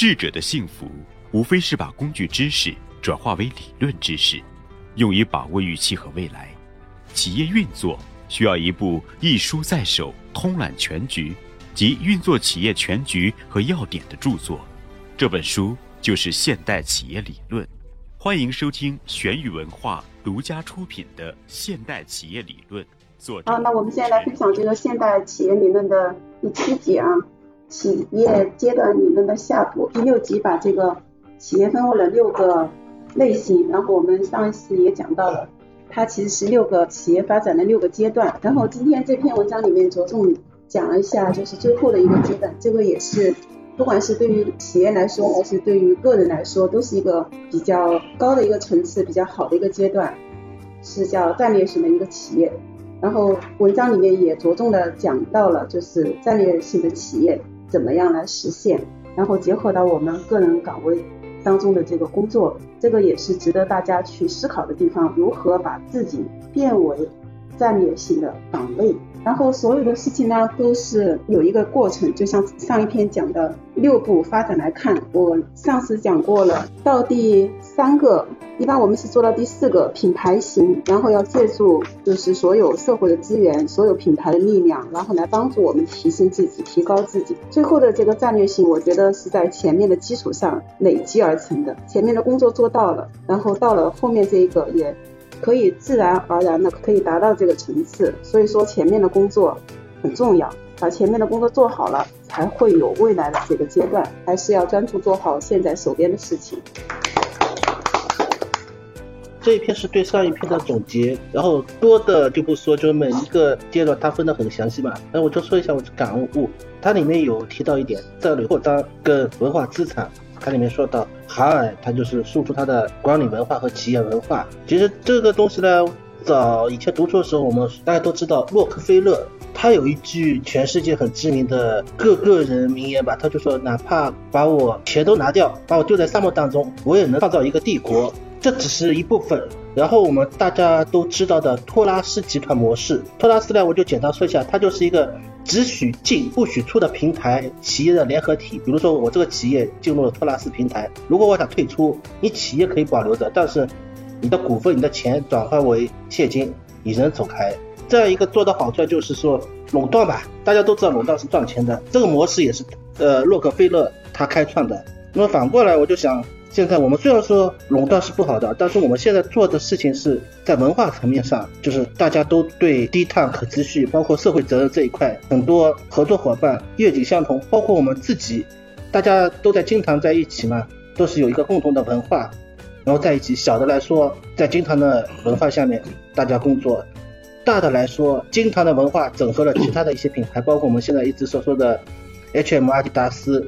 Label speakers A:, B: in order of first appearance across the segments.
A: 智者的幸福，无非是把工具知识转化为理论知识，用于把握预期和未来。企业运作需要一部一书在手、通览全局及运作企业全局和要点的著作。这本书就是《现代企业理论》。欢迎收听玄宇文化独家出品的《现代企业理论》。作者
B: 好，那我们现在来分享这个《现代企业理论》的第七集啊，企业阶段理论的下部。第六集把这个企业分为了六个类型，然后我们上一次也讲到了，它其实是六个企业发展的六个阶段。然后今天这篇文章里面着重讲了一下，就是最后的一个阶段，这个也是不管是对于企业来说，还是对于个人来说，都是一个比较高的一个层次，比较好的一个阶段，是叫战略型的一个企业。然后文章里面也着重的讲到了，就是战略性的企业怎么样来实现，然后结合到我们个人岗位当中的这个工作，这个也是值得大家去思考的地方，如何把自己变为战略性的岗位。然后所有的事情呢，都是有一个过程，就像上一篇讲的六步发展来看，我上次讲过了，到第三个，一般我们是做到第四个品牌型，然后要借助就是所有社会的资源，所有品牌的力量，然后来帮助我们提升自己，提高自己。最后的这个战略性，我觉得是在前面的基础上累积而成的，前面的工作做到了，然后到了后面这一个也。可以自然而然的可以达到这个层次，所以说前面的工作很重要，把前面的工作做好了，才会有未来的这个阶段。还是要专注做好现在手边的事情。
C: 这一篇是对上一篇的总结，然后多的就不说，就每一个阶段它分得很详细嘛。那我就说一下我的感悟，它里面有提到一点战略扩张跟文化资产。它里面说到，海尔它就是输出它的管理文化和企业文化。其实这个东西呢，早以前读书的时候，我们大家都知道，洛克菲勒他有一句全世界很知名的个个人名言吧，他就说，哪怕把我钱都拿掉，把我丢在沙漠当中，我也能创造一个帝国。这只是一部分。然后我们大家都知道的托拉斯集团模式，托拉斯呢，我就简单说一下，它就是一个。只许进不许出的平台企业的联合体，比如说我这个企业进入了托拉斯平台，如果我想退出，你企业可以保留着，但是你的股份、你的钱转换为现金，你人走开。这样一个做的好处就是说垄断吧，大家都知道垄断是赚钱的，这个模式也是呃洛克菲勒他开创的。那么反过来，我就想。现在我们虽然说垄断是不好的，但是我们现在做的事情是在文化层面上，就是大家都对低碳、可持续，包括社会责任这一块，很多合作伙伴愿景相同，包括我们自己，大家都在金堂在一起嘛，都是有一个共同的文化，然后在一起。小的来说，在金堂的文化下面大家工作；大的来说，金堂的文化整合了其他的一些品牌，包括我们现在一直所说的 H&M、阿迪达斯，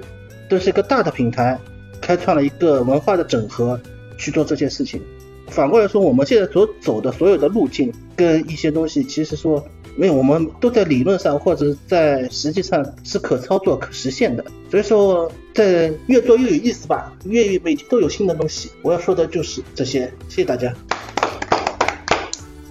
C: 都是一个大的品牌。开创了一个文化的整合去做这些事情。反过来说，我们现在所走的所有的路径跟一些东西，其实说没有，我们都在理论上或者在实际上是可操作、可实现的。所以说，在越做越有意思吧，越每天都有新的东西。我要说的就是这些，谢谢大家。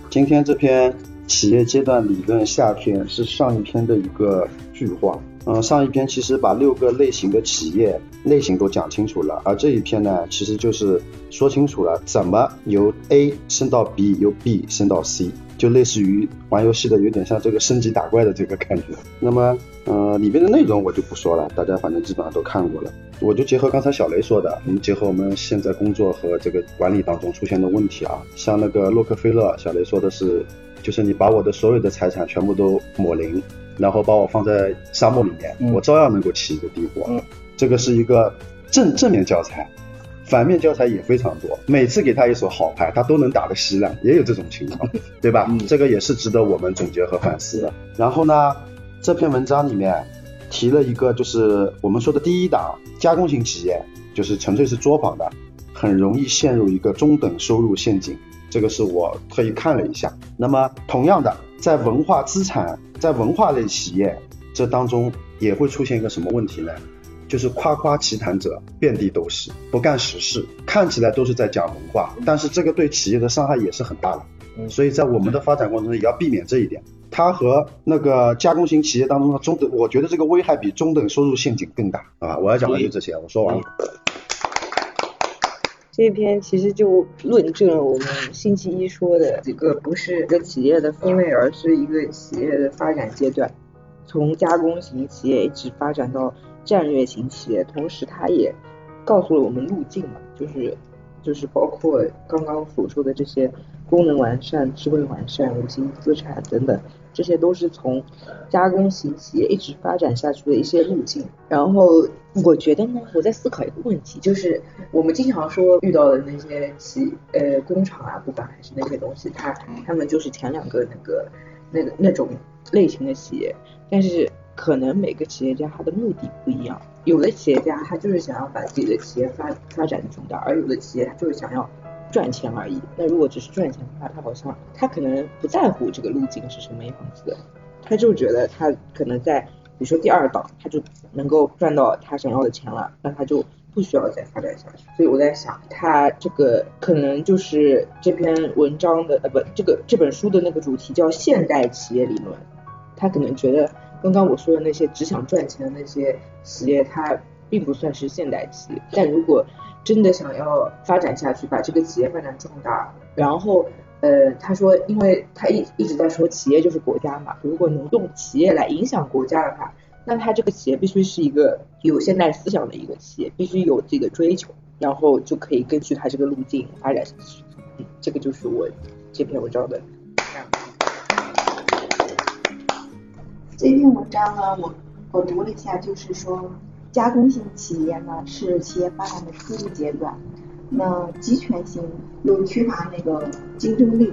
D: 今天这篇企业阶段理论下篇是上一篇的一个句话。嗯，上一篇其实把六个类型的企业类型都讲清楚了，而这一篇呢，其实就是说清楚了怎么由 A 升到 B，由 B 升到 C，就类似于玩游戏的，有点像这个升级打怪的这个感觉。那么，呃，里面的内容我就不说了，大家反正基本上都看过了。我就结合刚才小雷说的，我们结合我们现在工作和这个管理当中出现的问题啊，像那个洛克菲勒，小雷说的是，就是你把我的所有的财产全部都抹零。然后把我放在沙漠里面，我照样能够起一个帝国。这个是一个正正面教材，反面教材也非常多。每次给他一手好牌，他都能打得稀烂，也有这种情况，对吧？这个也是值得我们总结和反思的。然后呢，这篇文章里面提了一个，就是我们说的第一档加工型企业，就是纯粹是作坊的，很容易陷入一个中等收入陷阱。这个是我特意看了一下。那么同样的，在文化资产。在文化类企业这当中也会出现一个什么问题呢？就是夸夸其谈者遍地都是，不干实事，看起来都是在讲文化，但是这个对企业的伤害也是很大的。所以在我们的发展过程中也要避免这一点。它和那个加工型企业当中的中等，我觉得这个危害比中等收入陷阱更大啊！我要讲的就这些，我说完了。
E: 这篇其实就论证了我们星期一说的这个不是一个企业的分类，而是一个企业的发展阶段，从加工型企业一直发展到战略型企业，同时它也告诉了我们路径嘛，就是就是包括刚刚所说的这些功能完善、智慧完善、五星资产等等。这些都是从加工型企业一直发展下去的一些路径。然后我觉得呢，我在思考一个问题，就是我们经常说遇到的那些企呃工厂啊，不管还是那些东西，它他们就是前两个那个那个那种类型的企业。但是可能每个企业家他的目的不一样，有的企业家他就是想要把自己的企业发发展壮大，而有的企业他就是想要。赚钱而已。那如果只是赚钱的话，他好像他可能不在乎这个路径是什么样子的，他就觉得他可能在比如说第二档，他就能够赚到他想要的钱了，那他就不需要再发展下去。所以我在想，他这个可能就是这篇文章的呃不，这个这本书的那个主题叫现代企业理论。他可能觉得刚刚我说的那些只想赚钱的那些企业，它并不算是现代企业。但如果真的想要发展下去，把这个企业发展壮大，然后，呃，他说，因为他一一直在说企业就是国家嘛，如果能用企业来影响国家的话，那他这个企业必须是一个有现代思想的一个企业，必须有自己的追求，然后就可以根据他这个路径发展下去。嗯，这个就是我这篇文章的。
F: 这篇文章呢，我我读了一下，就是说。加工型企业呢是企业发展的初级阶段，那集权型又缺乏那个竞争力，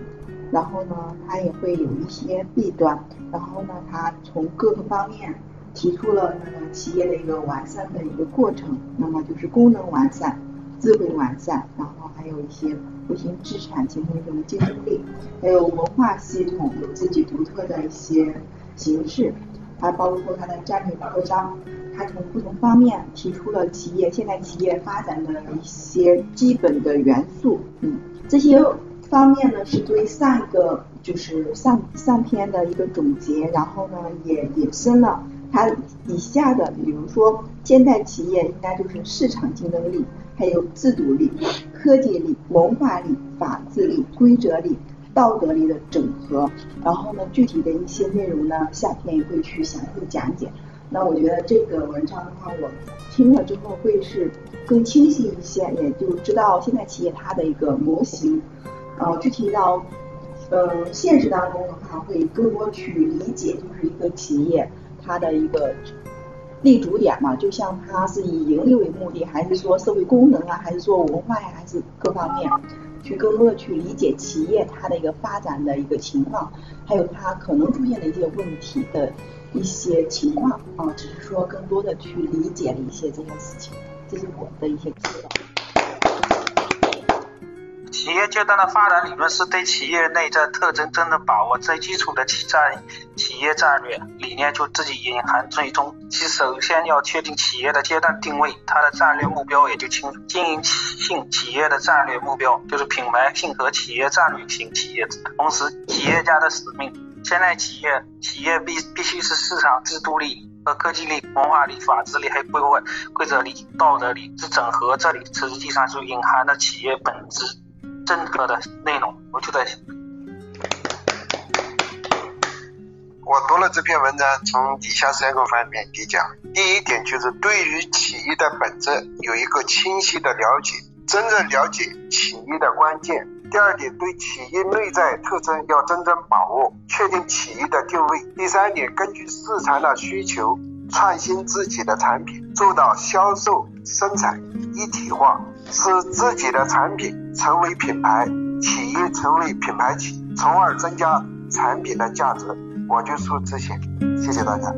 F: 然后呢它也会有一些弊端，然后呢它从各个方面提出了那个企业的一个完善的一个过程，那么就是功能完善、智慧完善，然后还有一些无形资产形成一种竞争力，还有文化系统有自己独特的一些形式，还包括它的战略扩张。它从不同方面提出了企业现代企业发展的一些基本的元素，嗯，这些方面呢是对上一个就是上上篇的一个总结，然后呢也引申了它以下的，比如说现代企业应该就是市场竞争力，还有制度力、科技力、文化力、法治力、规则力、道德力的整合，然后呢具体的一些内容呢下篇也会去详细讲解。那我觉得这个文章的话，我听了之后会是更清晰一些，也就知道现在企业它的一个模型，呃，具体到呃现实当中的话，会更多去理解，就是一个企业它的一个立足点嘛，就像它是以盈利为目的，还是说社会功能啊，还是说文化呀，还是各方面，去更多的去理解企业它的一个发展的一个情况，还有它可能出现的一些问题的。一些情况啊，只是说更多的去理解了一些这些事情，这是我的一些。
G: 企业阶段的发展理论是对企业内在特征真正把握，最基础的企战企业战略理念就自己隐含最终。其首先要确定企业的阶段定位，它的战略目标也就清楚。经营性企业的战略目标就是品牌性和企业战略型企业，同时企业家的使命。现在企业企业必必须是市场制度力和科技力、文化力、法治力还有规规规则力、道德力之整合，这里实际上是隐含了企业本质真正的内容。我就在
H: 我读了这篇文章，从以下三个方面理解。第一点就是对于企业的本质有一个清晰的了解，真正了解企业的关键。第二点，对企业内在特征要真正把握，确定企业的定位。第三点，根据市场的需求创新自己的产品，做到销售生产一体化，使自己的产品成为品牌，企业成为品牌企，从而增加产品的价值。我就说这些，谢谢大家。